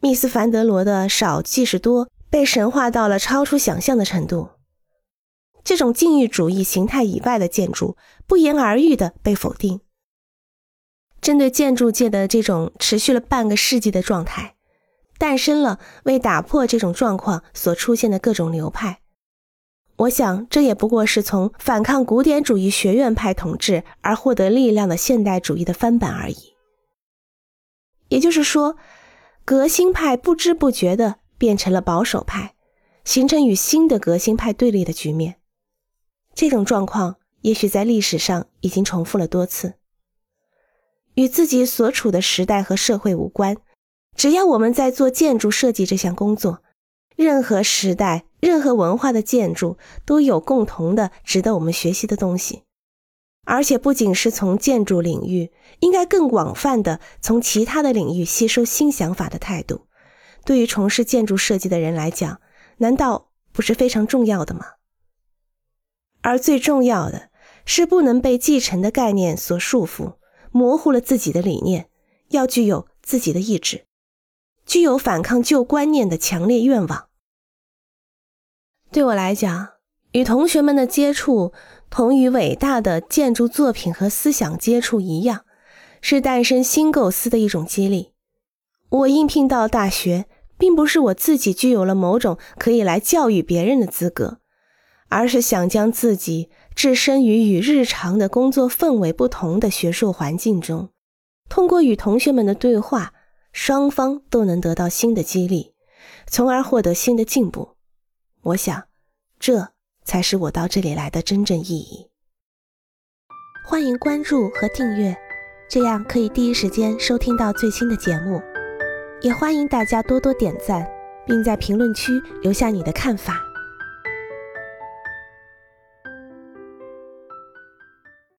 密斯凡德罗的少即是多被神化到了超出想象的程度。这种禁欲主义形态以外的建筑，不言而喻的被否定。针对建筑界的这种持续了半个世纪的状态，诞生了为打破这种状况所出现的各种流派。我想，这也不过是从反抗古典主义学院派统治而获得力量的现代主义的翻版而已。也就是说，革新派不知不觉的变成了保守派，形成与新的革新派对立的局面。这种状况也许在历史上已经重复了多次。与自己所处的时代和社会无关，只要我们在做建筑设计这项工作，任何时代、任何文化的建筑都有共同的值得我们学习的东西，而且不仅是从建筑领域，应该更广泛的从其他的领域吸收新想法的态度，对于从事建筑设计的人来讲，难道不是非常重要的吗？而最重要的是不能被继承的概念所束缚。模糊了自己的理念，要具有自己的意志，具有反抗旧观念的强烈愿望。对我来讲，与同学们的接触，同与伟大的建筑作品和思想接触一样，是诞生新构思的一种激励。我应聘到大学，并不是我自己具有了某种可以来教育别人的资格，而是想将自己。置身于与日常的工作氛围不同的学术环境中，通过与同学们的对话，双方都能得到新的激励，从而获得新的进步。我想，这才是我到这里来的真正意义。欢迎关注和订阅，这样可以第一时间收听到最新的节目。也欢迎大家多多点赞，并在评论区留下你的看法。